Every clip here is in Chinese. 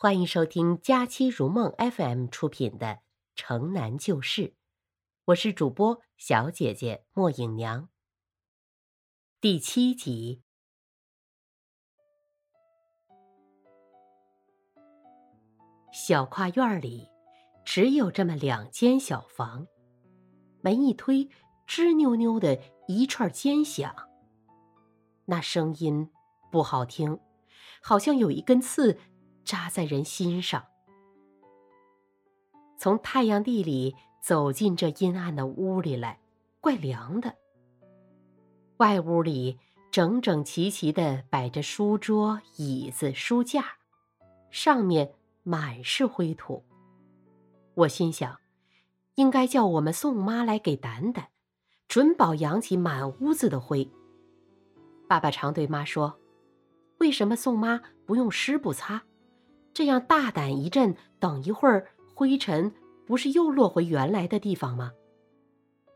欢迎收听佳期如梦 FM 出品的《城南旧事》，我是主播小姐姐莫影娘。第七集，小跨院里只有这么两间小房，门一推，吱扭扭的一串尖响，那声音不好听，好像有一根刺。扎在人心上。从太阳地里走进这阴暗的屋里来，怪凉的。外屋里整整齐齐的摆着书桌、椅子、书架，上面满是灰土。我心想，应该叫我们宋妈来给掸掸，准保扬起满屋子的灰。爸爸常对妈说：“为什么宋妈不用湿布擦？”这样大胆一阵，等一会儿灰尘不是又落回原来的地方吗？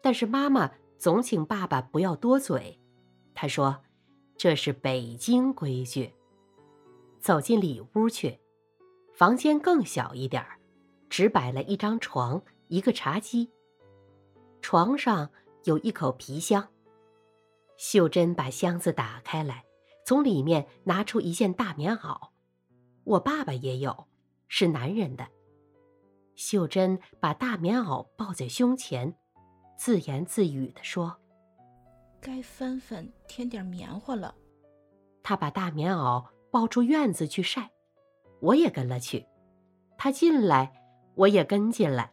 但是妈妈总请爸爸不要多嘴，她说：“这是北京规矩。”走进里屋去，房间更小一点儿，只摆了一张床，一个茶几。床上有一口皮箱。秀珍把箱子打开来，从里面拿出一件大棉袄。我爸爸也有，是男人的。秀珍把大棉袄抱在胸前，自言自语地说：“该翻翻添点棉花了。”她把大棉袄抱出院子去晒，我也跟了去。她进来，我也跟进来。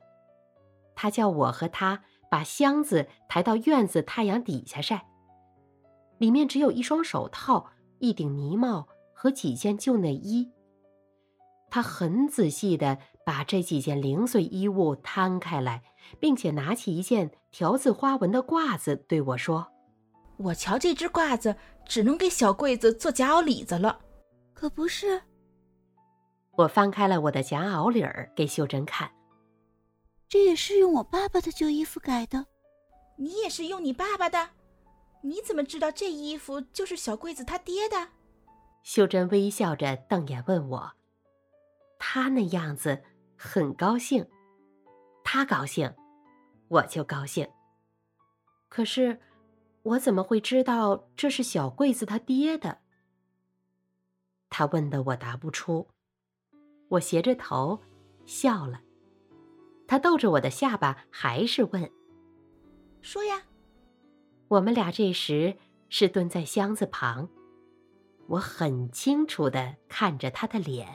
她叫我和她把箱子抬到院子太阳底下晒。里面只有一双手套、一顶呢帽和几件旧内衣。他很仔细的把这几件零碎衣物摊开来，并且拿起一件条子花纹的褂子对我说：“我瞧这只褂子只能给小柜子做夹袄里子了，可不是？”我翻开了我的夹袄里儿给秀珍看，这也是用我爸爸的旧衣服改的。你也是用你爸爸的？你怎么知道这衣服就是小桂子他爹的？秀珍微笑着瞪眼问我。他那样子很高兴，他高兴，我就高兴。可是，我怎么会知道这是小桂子他爹的？他问的我答不出，我斜着头笑了。他逗着我的下巴，还是问：“说呀。”我们俩这时是蹲在箱子旁，我很清楚的看着他的脸。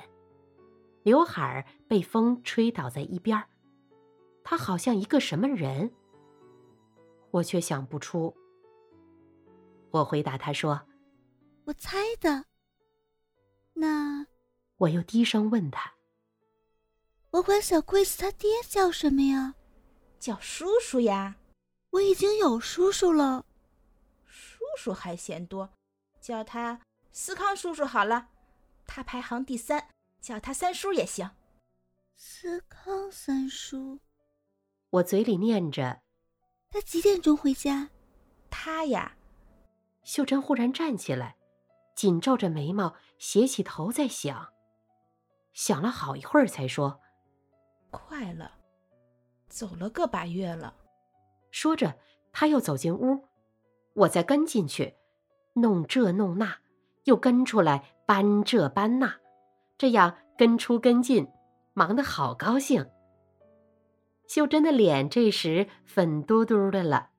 刘海儿被风吹倒在一边儿，他好像一个什么人，我却想不出。我回答他说：“我猜的。”那我又低声问他：“我管小桂子他爹叫什么呀？”“叫叔叔呀。”“我已经有叔叔了。”“叔叔还嫌多，叫他思康叔叔好了，他排行第三。”叫他三叔也行。思康三叔，我嘴里念着。他几点钟回家？他呀。秀珍忽然站起来，紧皱着眉毛，斜起头在想。想了好一会儿，才说：“快了，走了个把月了。”说着，他又走进屋，我再跟进去，弄这弄那，又跟出来搬这搬那。这样跟出跟进，忙得好高兴。秀珍的脸这时粉嘟嘟的了，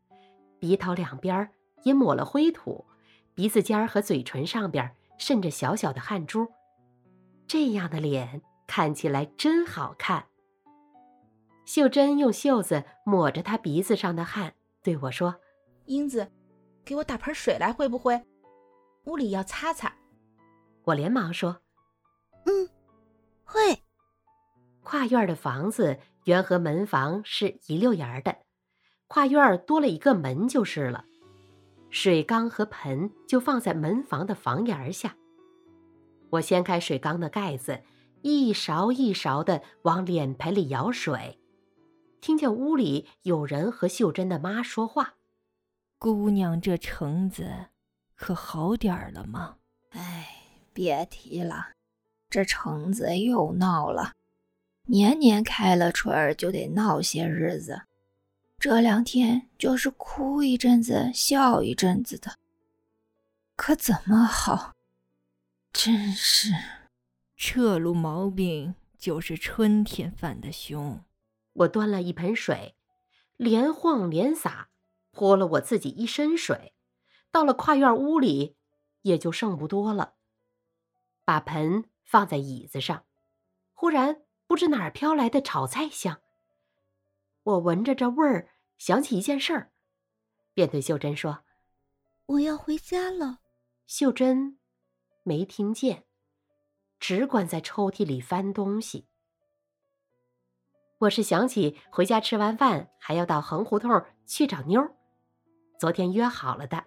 鼻头两边也抹了灰土，鼻子尖儿和嘴唇上边渗着小小的汗珠。这样的脸看起来真好看。秀珍用袖子抹着她鼻子上的汗，对我说：“英子，给我打盆水来，会不会？屋里要擦擦。”我连忙说。嗯，会。跨院的房子原和门房是一溜沿的，跨院多了一个门就是了。水缸和盆就放在门房的房檐下。我掀开水缸的盖子，一勺一勺的往脸盆里舀水，听见屋里有人和秀珍的妈说话：“姑娘，这橙子可好点儿了吗？”“哎，别提了。”这橙子又闹了，年年开了春儿就得闹些日子，这两天就是哭一阵子笑一阵子的，可怎么好？真是，这路毛病就是春天犯的凶。我端了一盆水，连晃连洒，泼了我自己一身水，到了跨院屋里，也就剩不多了。把盆放在椅子上，忽然不知哪儿飘来的炒菜香。我闻着这味儿，想起一件事儿，便对秀珍说：“我要回家了。”秀珍没听见，只管在抽屉里翻东西。我是想起回家吃完饭还要到横胡同去找妞儿，昨天约好了的。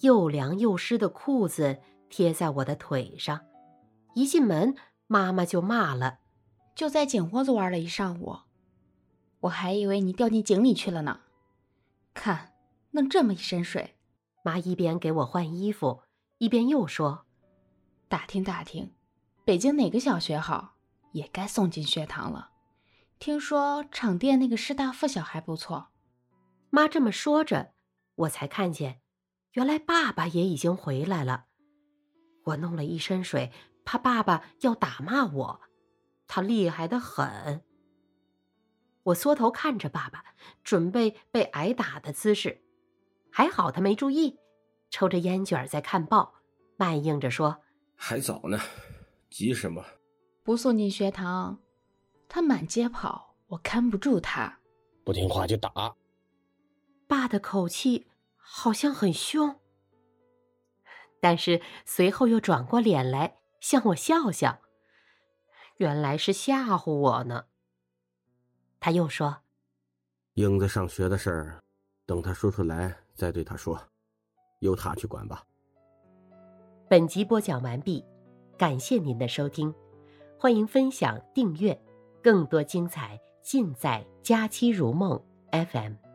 又凉又湿的裤子。贴在我的腿上，一进门，妈妈就骂了：“就在井窝子玩了一上午，我还以为你掉进井里去了呢。看，弄这么一身水。”妈一边给我换衣服，一边又说：“打听打听，北京哪个小学好，也该送进学堂了。听说厂店那个师大附小还不错。”妈这么说着，我才看见，原来爸爸也已经回来了。我弄了一身水，怕爸爸要打骂我，他厉害的很。我缩头看着爸爸，准备被挨打的姿势，还好他没注意，抽着烟卷在看报，慢应着说：“还早呢，急什么？不送进学堂，他满街跑，我看不住他。不听话就打。”爸的口气好像很凶。但是随后又转过脸来向我笑笑，原来是吓唬我呢。他又说：“英子上学的事儿，等他说出来再对他说，由他去管吧。”本集播讲完毕，感谢您的收听，欢迎分享订阅，更多精彩尽在《佳期如梦》FM。